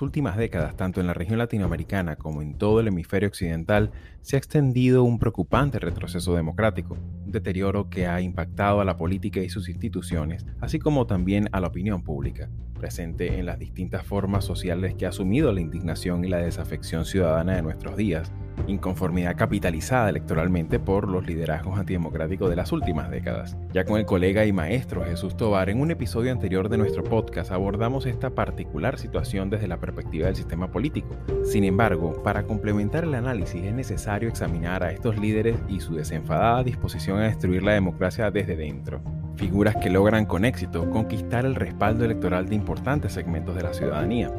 Las últimas décadas, tanto en la región latinoamericana como en todo el hemisferio occidental, se ha extendido un preocupante retroceso democrático, un deterioro que ha impactado a la política y sus instituciones, así como también a la opinión pública, presente en las distintas formas sociales que ha asumido la indignación y la desafección ciudadana de nuestros días, inconformidad capitalizada electoralmente por los liderazgos antidemocráticos de las últimas décadas. Ya con el colega y maestro Jesús Tobar, en un episodio anterior de nuestro podcast abordamos esta particular situación desde la perspectiva del sistema político. Sin embargo, para complementar el análisis es necesario examinar a estos líderes y su desenfadada disposición a destruir la democracia desde dentro. Figuras que logran con éxito conquistar el respaldo electoral de importantes segmentos de la ciudadanía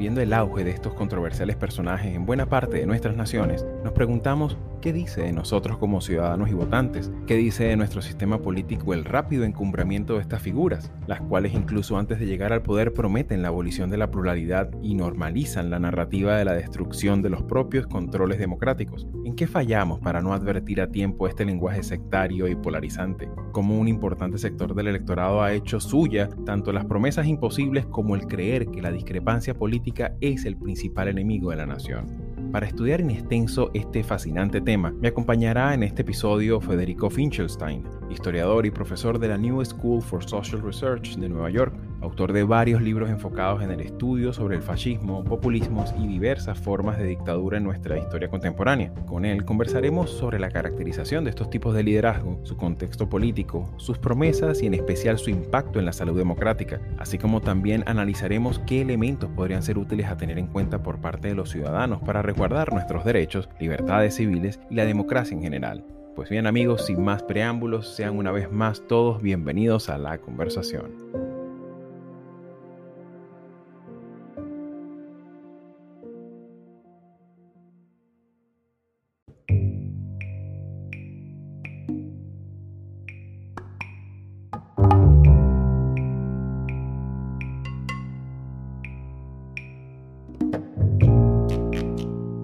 viendo el auge de estos controversiales personajes en buena parte de nuestras naciones, nos preguntamos qué dice de nosotros como ciudadanos y votantes, qué dice de nuestro sistema político el rápido encumbramiento de estas figuras, las cuales incluso antes de llegar al poder prometen la abolición de la pluralidad y normalizan la narrativa de la destrucción de los propios controles democráticos. ¿En qué fallamos para no advertir a tiempo este lenguaje sectario y polarizante? Como un importante sector del electorado ha hecho suya tanto las promesas imposibles como el creer que la discrepancia política es el principal enemigo de la nación. Para estudiar en extenso este fascinante tema, me acompañará en este episodio Federico Finchelstein, historiador y profesor de la New School for Social Research de Nueva York, autor de varios libros enfocados en el estudio sobre el fascismo, populismos y diversas formas de dictadura en nuestra historia contemporánea. Con él conversaremos sobre la caracterización de estos tipos de liderazgo, su contexto político, sus promesas y en especial su impacto en la salud democrática, así como también analizaremos qué elementos podrían ser útiles a tener en cuenta por parte de los ciudadanos para guardar nuestros derechos, libertades civiles y la democracia en general. Pues bien amigos, sin más preámbulos, sean una vez más todos bienvenidos a la conversación.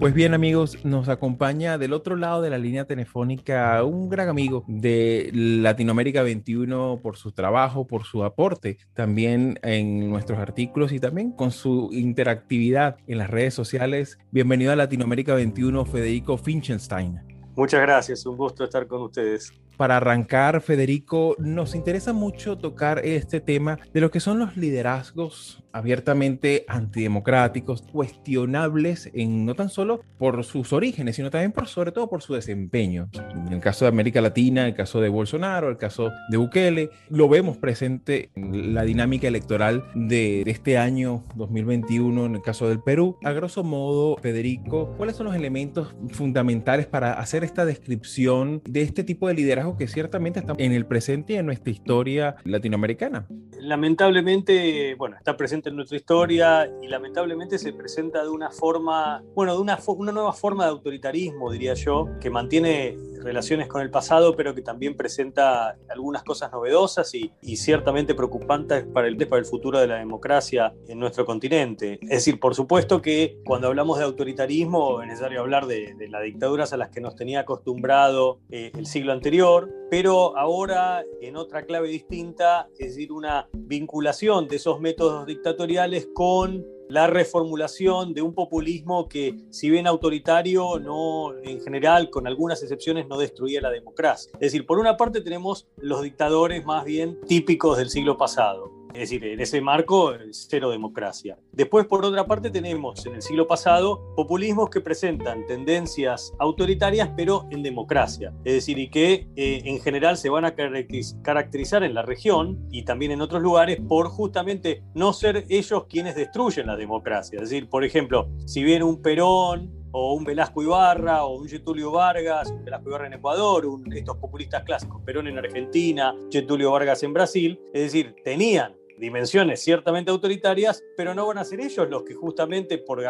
Pues bien amigos, nos acompaña del otro lado de la línea telefónica un gran amigo de Latinoamérica 21 por su trabajo, por su aporte también en nuestros artículos y también con su interactividad en las redes sociales. Bienvenido a Latinoamérica 21, Federico Finchenstein. Muchas gracias, un gusto estar con ustedes para arrancar, Federico, nos interesa mucho tocar este tema de lo que son los liderazgos abiertamente antidemocráticos, cuestionables en no tan solo por sus orígenes, sino también por sobre todo por su desempeño. En el caso de América Latina, el caso de Bolsonaro, el caso de Bukele, lo vemos presente en la dinámica electoral de, de este año 2021 en el caso del Perú. A grosso modo, Federico, ¿cuáles son los elementos fundamentales para hacer esta descripción de este tipo de liderazgo que ciertamente está en el presente y en nuestra historia latinoamericana. Lamentablemente, bueno, está presente en nuestra historia y lamentablemente se presenta de una forma, bueno, de una, una nueva forma de autoritarismo, diría yo, que mantiene relaciones con el pasado, pero que también presenta algunas cosas novedosas y, ciertamente preocupantes para el, para el futuro de la democracia en nuestro continente. Es decir, por supuesto que cuando hablamos de autoritarismo es necesario hablar de, las dictaduras a las que nos tenía acostumbrado eh, el siglo anterior, pero ahora en otra clave distinta, es decir, una vinculación de esos métodos dictatoriales con la reformulación de un populismo que, si bien autoritario, no, en general, con algunas excepciones, no destruía la democracia. Es decir, por una parte tenemos los dictadores más bien típicos del siglo pasado, es decir, en ese marco, cero democracia. Después, por otra parte, tenemos en el siglo pasado populismos que presentan tendencias autoritarias, pero en democracia. Es decir, y que eh, en general se van a caracterizar en la región y también en otros lugares por justamente no ser ellos quienes destruyen la democracia. Es decir, por ejemplo, si viene un Perón o un Velasco Ibarra, o un Getulio Vargas, un Velasco Ibarra en Ecuador, un, estos populistas clásicos, Perón en Argentina, Getulio Vargas en Brasil, es decir, tenían dimensiones ciertamente autoritarias, pero no van a ser ellos los que justamente por,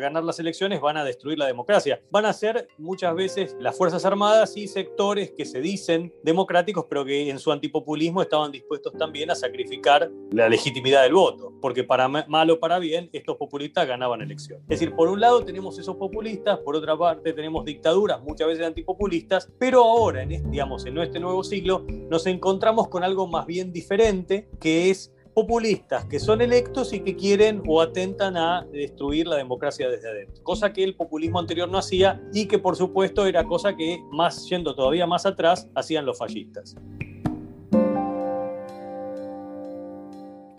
ganar las elecciones van a destruir la democracia. Van a ser muchas veces las Fuerzas Armadas y sectores que se dicen democráticos, pero que en su antipopulismo estaban dispuestos también a sacrificar la legitimidad del voto, porque para mal o para bien, estos populistas ganaban elecciones. Es decir, por un lado tenemos esos populistas, por otra parte tenemos dictaduras, muchas veces antipopulistas, pero ahora, en este, digamos, en este nuevo siglo, nos encontramos con algo más bien diferente, que es populistas que son electos y que quieren o atentan a destruir la democracia desde adentro, cosa que el populismo anterior no hacía y que por supuesto era cosa que más yendo todavía más atrás hacían los fascistas.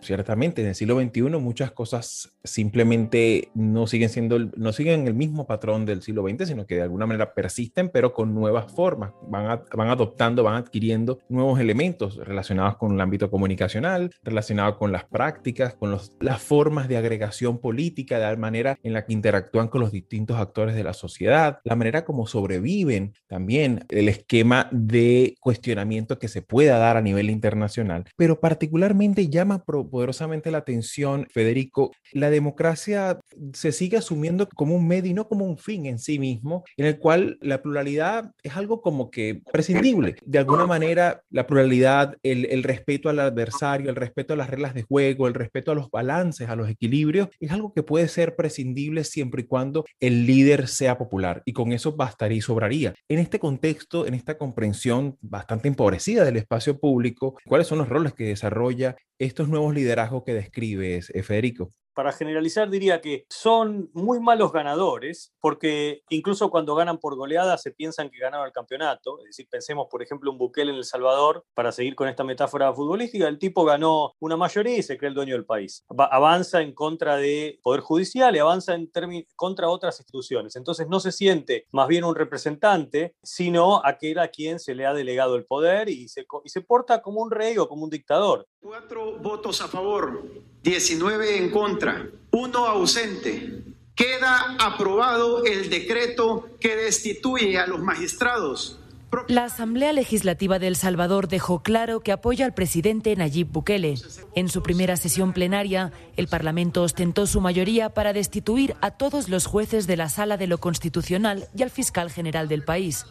Ciertamente, en el siglo XXI muchas cosas simplemente no siguen siendo, no siguen el mismo patrón del siglo XX, sino que de alguna manera persisten, pero con nuevas formas, van, van adoptando, van adquiriendo nuevos elementos relacionados con el ámbito comunicacional, relacionados con las prácticas, con los, las formas de agregación política, de la manera en la que interactúan con los distintos actores de la sociedad, la manera como sobreviven también el esquema de cuestionamiento que se pueda dar a nivel internacional, pero particularmente llama poderosamente la atención, Federico, la democracia se sigue asumiendo como un medio y no como un fin en sí mismo, en el cual la pluralidad es algo como que prescindible. De alguna manera, la pluralidad, el, el respeto al adversario, el respeto a las reglas de juego, el respeto a los balances, a los equilibrios, es algo que puede ser prescindible siempre y cuando el líder sea popular. Y con eso bastaría y sobraría. En este contexto, en esta comprensión bastante empobrecida del espacio público, ¿cuáles son los roles que desarrolla estos nuevos liderazgos que describes, eh, Federico? para generalizar diría que son muy malos ganadores, porque incluso cuando ganan por goleada se piensan que ganaron el campeonato. Es decir, pensemos, por ejemplo, un Bukele en El Salvador, para seguir con esta metáfora futbolística, el tipo ganó una mayoría y se cree el dueño del país. avanza en contra de Poder Judicial y avanza en contra otras instituciones. Entonces no se siente más bien un representante, sino aquel a quien se le ha delegado el poder y se, y se porta como un rey o como un dictador. Cuatro votos a favor, 19 en contra, uno ausente. Queda aprobado el decreto que destituye a los magistrados. La Asamblea Legislativa de El Salvador dejó claro que apoya al presidente Nayib Bukele. En su primera sesión plenaria, el Parlamento ostentó su mayoría para destituir a todos los jueces de la Sala de lo Constitucional y al fiscal general del país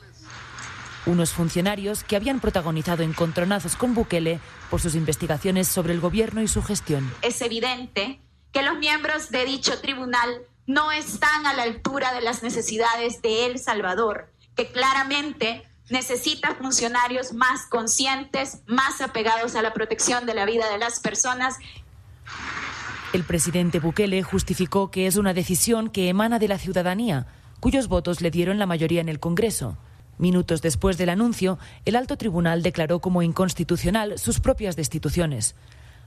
unos funcionarios que habían protagonizado encontronazos con Bukele por sus investigaciones sobre el gobierno y su gestión. Es evidente que los miembros de dicho tribunal no están a la altura de las necesidades de El Salvador, que claramente necesita funcionarios más conscientes, más apegados a la protección de la vida de las personas. El presidente Bukele justificó que es una decisión que emana de la ciudadanía, cuyos votos le dieron la mayoría en el Congreso. Minutos después del anuncio, el alto tribunal declaró como inconstitucional sus propias destituciones,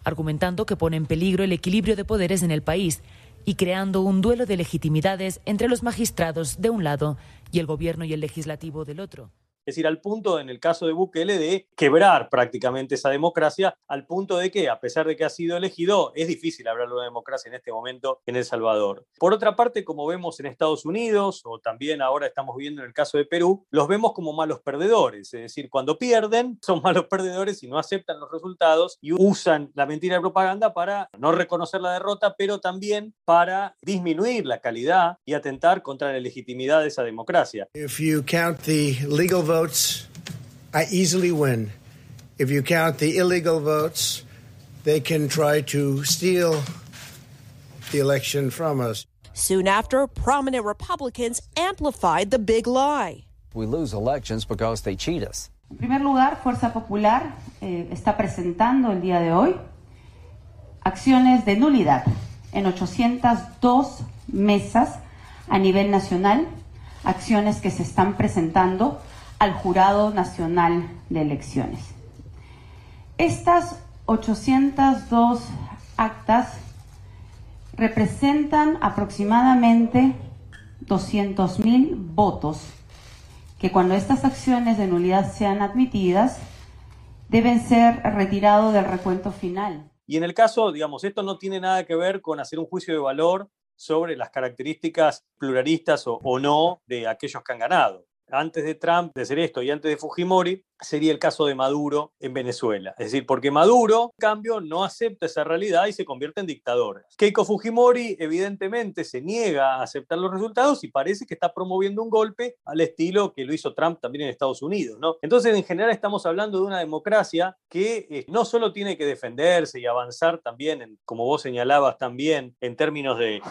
argumentando que pone en peligro el equilibrio de poderes en el país y creando un duelo de legitimidades entre los magistrados de un lado y el gobierno y el legislativo del otro. Es decir, al punto, en el caso de Bukele, de quebrar prácticamente esa democracia, al punto de que, a pesar de que ha sido elegido, es difícil hablar de una democracia en este momento en El Salvador. Por otra parte, como vemos en Estados Unidos, o también ahora estamos viendo en el caso de Perú, los vemos como malos perdedores. Es decir, cuando pierden, son malos perdedores y no aceptan los resultados y usan la mentira de propaganda para no reconocer la derrota, pero también para disminuir la calidad y atentar contra la legitimidad de esa democracia. If you count the legal votes, I easily win. If you count the illegal votes, they can try to steal the election from us. Soon after, prominent Republicans amplified the big lie. We lose elections because they cheat us. En primer lugar, Fuerza Popular eh, está presentando el día de hoy acciones de nulidad en 802 mesas a nivel nacional, acciones que se están presentando al Jurado Nacional de Elecciones. Estas 802 actas representan aproximadamente 200.000 votos que cuando estas acciones de nulidad sean admitidas deben ser retirados del recuento final. Y en el caso, digamos, esto no tiene nada que ver con hacer un juicio de valor sobre las características pluralistas o, o no de aquellos que han ganado antes de Trump, de hacer esto y antes de Fujimori, sería el caso de Maduro en Venezuela. Es decir, porque Maduro, en cambio, no acepta esa realidad y se convierte en dictador. Keiko Fujimori, evidentemente, se niega a aceptar los resultados y parece que está promoviendo un golpe al estilo que lo hizo Trump también en Estados Unidos. ¿no? Entonces, en general, estamos hablando de una democracia que eh, no solo tiene que defenderse y avanzar también, en, como vos señalabas también, en términos de,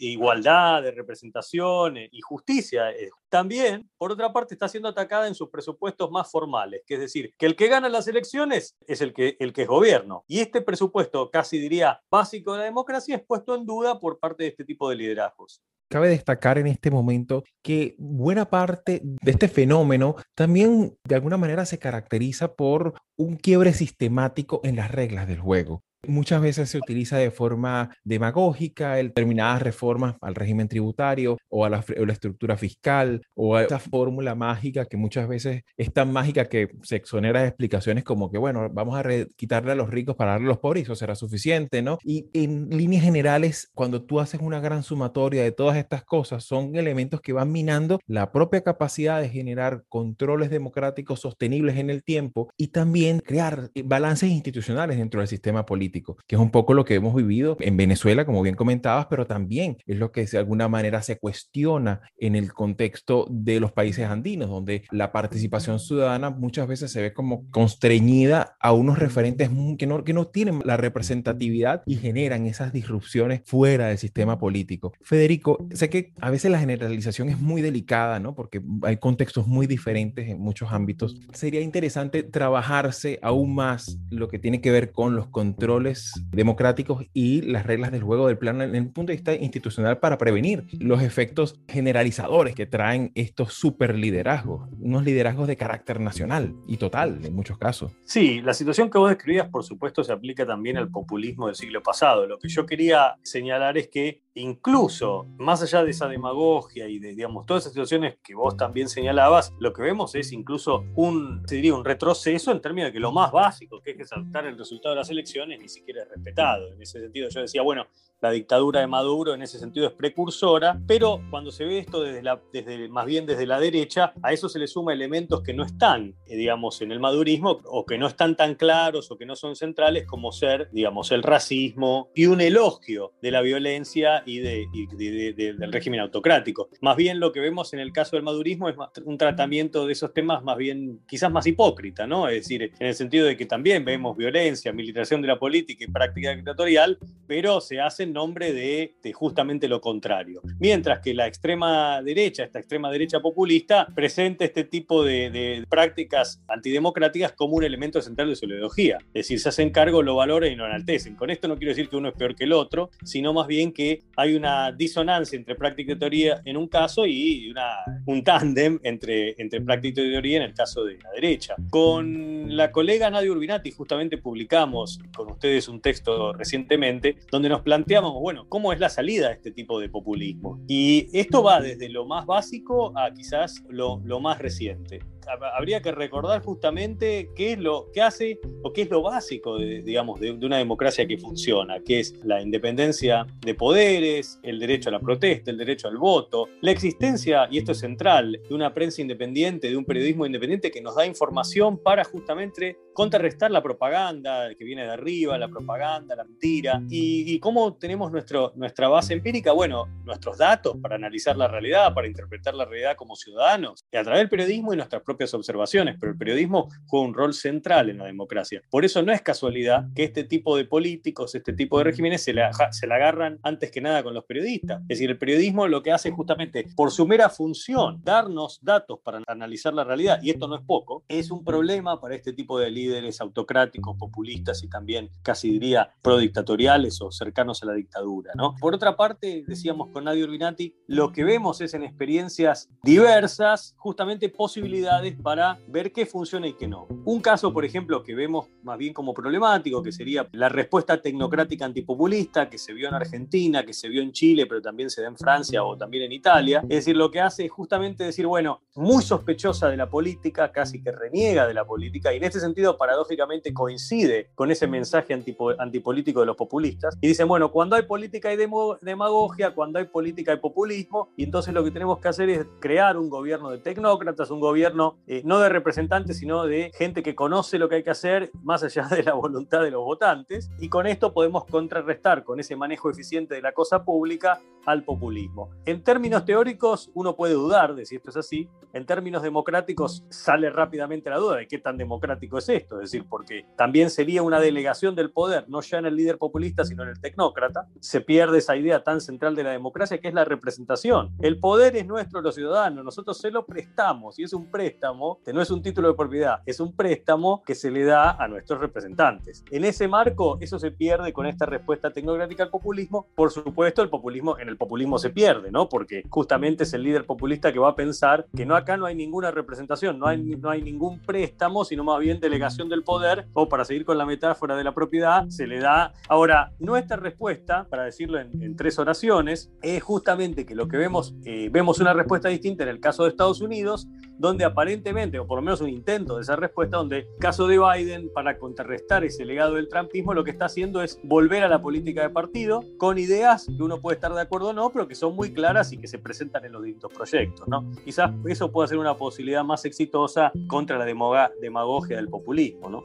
igualdad, de representación eh, y justicia, eh, también, por parte, está siendo atacada en sus presupuestos más formales, que es decir, que el que gana las elecciones es el que, el que es gobierno. Y este presupuesto, casi diría básico de la democracia, es puesto en duda por parte de este tipo de liderazgos. Cabe destacar en este momento que buena parte de este fenómeno también de alguna manera se caracteriza por un quiebre sistemático en las reglas del juego. Muchas veces se utiliza de forma demagógica determinadas reformas al régimen tributario o a la, estructura fiscal o a esa fórmula mágica que muchas veces es tan mágica que se exonera de explicaciones como que, bueno, vamos a quitarle a los ricos para darle a los pobres eso será suficiente, ¿no? Y en líneas generales, cuando tú haces una gran sumatoria de todas estas cosas, son elementos que van minando la propia capacidad de generar controles democráticos sostenibles en el tiempo y también crear balances institucionales dentro del sistema político que es un poco lo que hemos vivido en Venezuela, como bien comentabas, pero también es lo que de alguna manera se cuestiona en el contexto de los países andinos, donde la participación ciudadana muchas veces se ve como constreñida a unos referentes que no, que no tienen la representatividad y generan esas disrupciones fuera del sistema político. Federico, sé que a veces la generalización es muy delicada, ¿no? Porque hay contextos muy diferentes en muchos ámbitos. Sería interesante trabajarse aún más lo que tiene que ver con los controles democráticos y las reglas del juego del plano en el punto de vista institucional para prevenir los efectos generalizadores que traen estos superliderazgos, unos liderazgos de carácter nacional y total en muchos casos. Sí, la situación que vos describías, por supuesto, se aplica también al populismo del siglo pasado. Lo que yo quería señalar es que incluso más allá de esa demagogia y de, digamos, todas esas situaciones que vos también señalabas, lo que vemos es incluso un, diría, un retroceso en términos de que lo más básico, que es exaltar el resultado de las elecciones, ni siquiera es respetado. En ese sentido yo decía, bueno, la dictadura de Maduro en ese sentido es precursora, pero cuando se ve esto desde, la, desde más bien desde la derecha, a eso se le suma elementos que no están, eh, digamos, en el madurismo o que no están tan claros o que no son centrales como ser, digamos, el racismo y un elogio de la violencia y, de, del régimen autocrático. Más bien lo que vemos en el caso del madurismo es un tratamiento de esos temas más bien, quizás más hipócrita, ¿no? Es decir, en el sentido de que también vemos violencia, militarización de la política y práctica dictatorial, pero se hace en nombre de, justamente lo contrario. Mientras que la extrema derecha, esta extrema derecha populista, presenta este tipo de, prácticas antidemocráticas como un elemento central de su ideología. Es decir, se hacen cargo, lo valoran y lo enaltecen. Con esto no quiero decir que uno es peor que el otro, sino más bien que hay una disonancia entre práctica y teoría en un caso y una, un tándem entre, entre práctica y teoría en el caso de la derecha. Con la colega Nadia Urbinati justamente publicamos con ustedes un texto recientemente donde nos bueno, ¿cómo es la salida a este tipo de populismo? Y esto va desde lo más básico a quizás lo más reciente habría que recordar justamente qué es lo que hace o qué es lo básico, de, digamos, de, una democracia que funciona, que es la independencia de poderes, el derecho a la protesta, el derecho al voto, la existencia, y esto es central, de una prensa independiente, de un periodismo independiente que nos da información para justamente contrarrestar la propaganda que viene de arriba, la propaganda, la mentira. ¿Y, cómo tenemos nuestro, nuestra base empírica? Bueno, nuestros datos para analizar la realidad, para interpretar la realidad como ciudadanos, y a través del periodismo y nuestras propias observaciones, pero el periodismo juega un rol central en la democracia. Por eso no es casualidad que este tipo de políticos, este tipo de regímenes se la, se la agarran antes que nada con los periodistas. Es decir, el periodismo lo que hace justamente por su mera función, darnos datos para analizar la realidad, y esto no es poco, es un problema para este tipo de líderes autocráticos, populistas y también casi diría prodictatoriales o cercanos a la dictadura. ¿no? Por otra parte, decíamos con Nadia Urbinati, lo que vemos es en experiencias diversas justamente posibilidades para ver qué funciona y qué no. Un caso, por ejemplo, que vemos más bien como problemático, que sería la respuesta tecnocrática antipopulista que se vio en Argentina, que se vio en Chile, pero también se da en Francia o también en Italia. Es decir, lo que hace es justamente decir, bueno, muy sospechosa de la política, casi que reniega de la política, y en este sentido, paradójicamente, coincide con ese mensaje antipolítico de los populistas. Y dicen, bueno, cuando hay política hay demagogia, cuando hay política hay populismo, y entonces lo que tenemos que hacer es crear un gobierno de tecnócratas, un gobierno eh, no de representantes, sino de gente que conoce lo que hay que hacer, más allá de la voluntad de los votantes, y con esto podemos contrarrestar con ese manejo eficiente de la cosa pública al populismo. En términos teóricos, uno puede dudar de si esto es así. En términos democráticos, sale rápidamente la duda de qué tan democrático es esto. Es decir, porque también sería una delegación del poder, no ya en el líder populista, sino en el tecnócrata. Se pierde esa idea tan central de la democracia que es la representación. El poder es nuestro, los ciudadanos. Nosotros se lo prestamos y es un préstamo, que no es un título de propiedad, es un préstamo que se le da a nuestros representantes. En ese marco, eso se pierde con esta respuesta tecnocrática al populismo. Por supuesto, el populismo en el populismo se pierde, ¿no? Porque justamente es el líder populista que va a pensar que no acá no hay ninguna representación, no hay, no hay ningún préstamo, sino más bien delegación del poder, o para seguir con la metáfora de la propiedad, se le da. Ahora, nuestra respuesta, para decirlo en, tres oraciones, es justamente que lo que vemos, eh, vemos una respuesta distinta en el caso de Estados Unidos, donde aparentemente, o por lo menos un intento de esa respuesta, donde el caso de Biden, para contrarrestar ese legado del trumpismo, lo que está haciendo es volver a la política de partido con ideas que uno puede estar de acuerdo o no, pero que son muy claras y que se presentan en los distintos proyectos. ¿no? Quizás eso pueda ser una posibilidad más exitosa contra la demagogia del populismo. ¿no?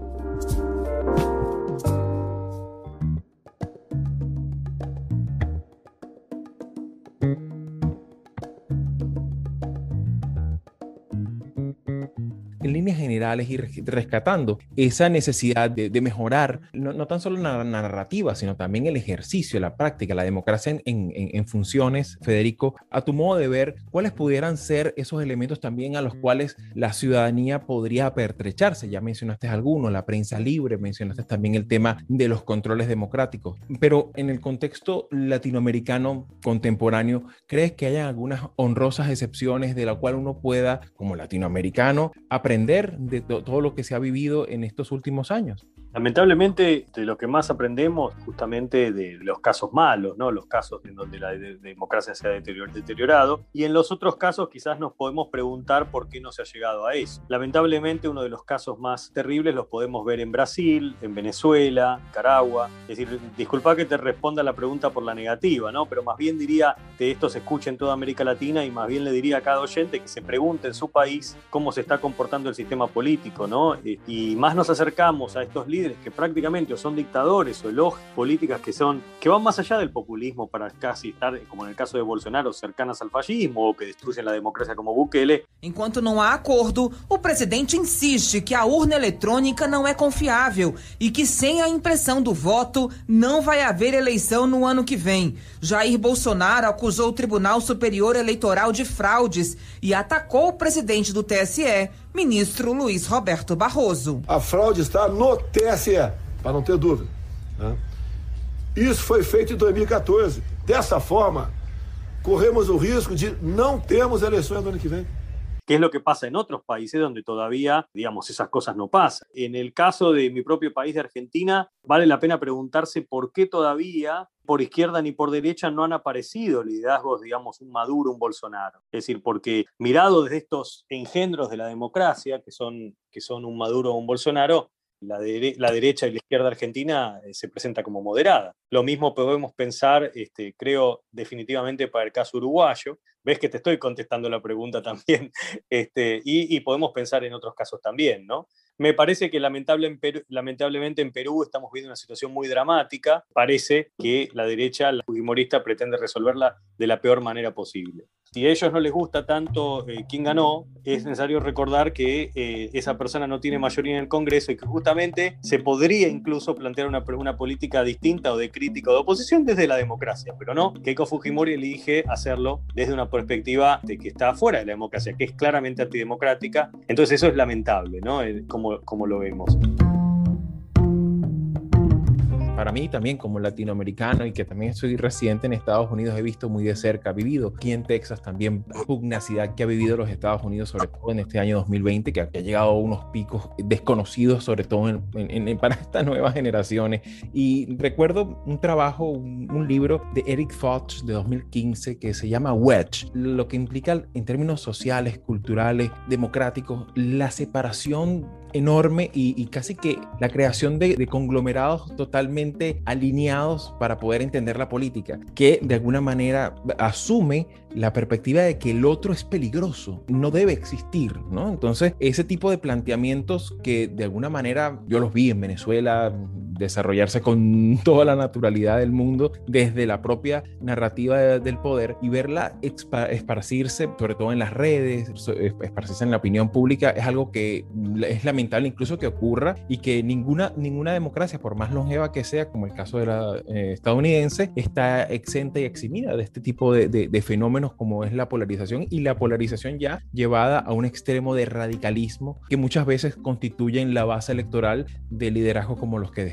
Generales y rescatando esa necesidad de, mejorar no, tan solo la narrativa, sino también el ejercicio, la práctica, la democracia en, funciones, Federico, a tu modo de ver, ¿cuáles pudieran ser esos elementos también a los cuales la ciudadanía podría pertrecharse? Ya mencionaste algunos, la prensa libre, mencionaste también el tema de los controles democráticos, pero en el contexto latinoamericano contemporáneo, ¿crees que haya algunas honrosas excepciones de la cual uno pueda, como latinoamericano, aprender de todo lo que se ha vivido en estos últimos años. Lamentablemente, de lo que más aprendemos justamente de los casos malos, ¿no? los casos en donde la democracia se ha deteriorado, y en los otros casos quizás nos podemos preguntar por qué no se ha llegado a eso. Lamentablemente, uno de los casos más terribles los podemos ver en Brasil, en Venezuela, Nicaragua. Es decir, disculpa que te responda la pregunta por la negativa, ¿no? pero más bien diría que esto se escucha en toda América Latina y más bien le diría a cada oyente que se pregunte en su país cómo se está comportando el sistema político, ¿no? Y más nos acercamos a estos líderes que prácticamente o son dictadores o políticas que son que van más allá del populismo para casi estar, como en el caso de Bolsonaro, cercanas al fascismo o que destruyen la democracia como Bukele. Enquanto não há acordo, o presidente insiste que a urna eletrônica não é confiável e que sem a impressão do voto não vai haver eleição no ano que vem. Jair Bolsonaro acusou o Tribunal Superior Eleitoral de fraudes e atacou o presidente do TSE, ministro Luiz Roberto Barroso. A fraude está no TSE, para não ter dúvida. Né? Isso foi feito em 2014. Dessa forma, corremos o risco de não termos eleições no ano que vem. ¿Qué es lo que pasa en otros países donde todavía, digamos, esas cosas no pasan? En el caso de mi propio país de Argentina, vale la pena preguntarse por qué todavía por izquierda ni por derecha no han aparecido liderazgos, digamos, un Maduro, un Bolsonaro. Es decir, porque mirado desde estos engendros de la democracia, que son, que son un Maduro o un Bolsonaro, la, derecha y la izquierda argentina eh, se presenta como moderada. Lo mismo podemos pensar, este, creo, definitivamente para el caso uruguayo. Ves que te estoy contestando la pregunta también, este, y, podemos pensar en otros casos también, ¿no? Me parece que lamentablemente en Perú estamos viendo una situación muy dramática. Parece que la derecha, la fujimorista, pretende resolverla de la peor manera posible. Si a ellos no les gusta tanto eh, quién ganó, es necesario recordar que eh, esa persona no tiene mayoría en el Congreso y que justamente se podría incluso plantear una, una política distinta o de crítica o de oposición desde la democracia, pero no, Keiko Fujimori elige hacerlo desde una perspectiva de que está fuera de la democracia, que es claramente antidemocrática. Entonces eso es lamentable, ¿no? Eh, como, como lo vemos para mí también como latinoamericano y que también soy residente en Estados Unidos, he visto muy de cerca, vivido aquí en Texas también la pugnacidad que ha vivido los Estados Unidos, sobre todo en este año 2020, que ha llegado a unos picos desconocidos, sobre todo en, para estas nuevas generaciones. Y recuerdo un trabajo, un, libro de Eric Fox de 2015 que se llama Wedge, lo que implica en términos sociales, culturales, democráticos, la separación enorme y, casi que la creación de, conglomerados totalmente alineados para poder entender la política, que de alguna manera asume la perspectiva de que el otro es peligroso, no debe existir, ¿no? Entonces, ese tipo de planteamientos que de alguna manera yo los vi en Venezuela, desarrollarse con toda la naturalidad del mundo desde la propia narrativa del poder y verla esparcirse, sobre todo en las redes, esparcirse en la opinión pública, es algo que es lamentable incluso que ocurra y que ninguna, ninguna democracia, por más longeva que sea, como el caso de la eh, estadounidense, está exenta y eximida de este tipo de, de fenómenos como es la polarización y la polarización ya llevada a un extremo de radicalismo que muchas veces constituyen la base electoral de liderazgos como los que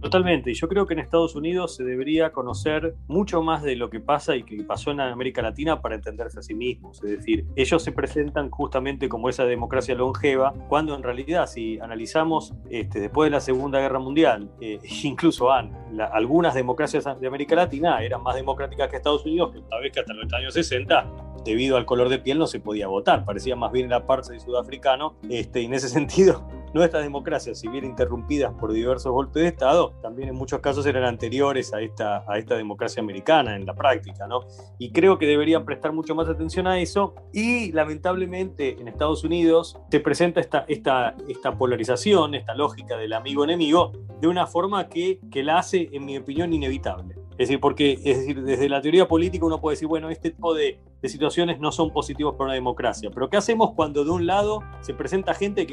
Totalmente, y yo creo que en Estados Unidos se debería conocer mucho más de lo que pasa y que pasó en América Latina para entenderse a sí mismos. Es decir, ellos se presentan justamente como esa democracia longeva, cuando en realidad, si analizamos este, después de la Segunda Guerra Mundial, eh, incluso algunas democracias de América Latina eran más democráticas que Estados Unidos, que una vez que hasta los años 60 debido al color de piel no se podía votar, parecía más bien la parte sudafricano, este, y en ese sentido nuestras democracias, si bien interrumpidas por diversos golpes de Estado, también en muchos casos eran anteriores a esta, a esta democracia americana en la práctica, ¿no? Y creo que deberían prestar mucho más atención a eso. Y lamentablemente en Estados Unidos se presenta esta, esta, esta polarización, esta lógica del amigo-enemigo, de una forma que, que la hace, en mi opinión, inevitable. Es decir, porque es decir, desde la teoría política uno puede decir, bueno, este tipo de, de situaciones no son positivos para una democracia. Pero ¿qué hacemos cuando de un lado se presenta gente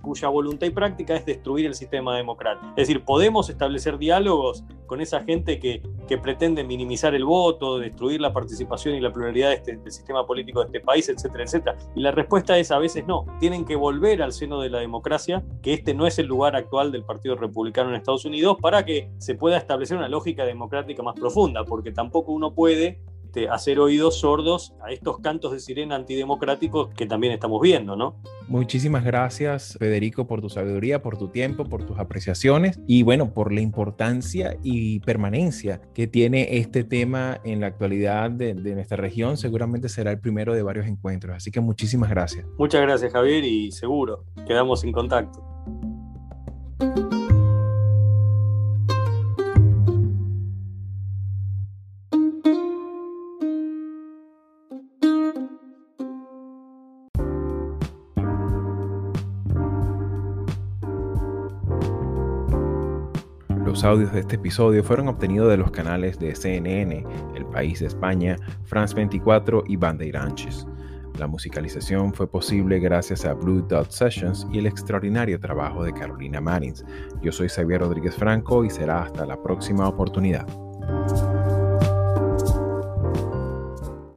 cuya voluntad y práctica es destruir el sistema democrático? Es decir, podemos establecer diálogos con esa gente que, que pretende minimizar el voto, destruir la participación y la pluralidad este, del sistema político de este país, etcétera, etcétera. Y la respuesta es a veces no. Tienen que volver al seno de la democracia, que este no es el lugar actual del Partido Republicano en Estados Unidos, para que se pueda establecer una lógica democrática más profunda, porque tampoco uno puede este, hacer oídos sordos a estos cantos de sirena antidemocráticos que también estamos viendo, ¿no? Muchísimas gracias, Federico, por tu sabiduría, por tu tiempo, por tus apreciaciones y bueno, por la importancia y permanencia que tiene este tema en la actualidad de, de nuestra región. Seguramente será el primero de varios encuentros. Así que muchísimas gracias. Muchas gracias, Javier, y seguro, quedamos en contacto. Audios de este episodio fueron obtenidos de los canales de CNN, El País de España, France 24 y Bandeirantes. La musicalización fue posible gracias a Blue Dot Sessions y el extraordinario trabajo de Carolina Marins. Yo soy Xavier Rodríguez Franco y será hasta la próxima oportunidad.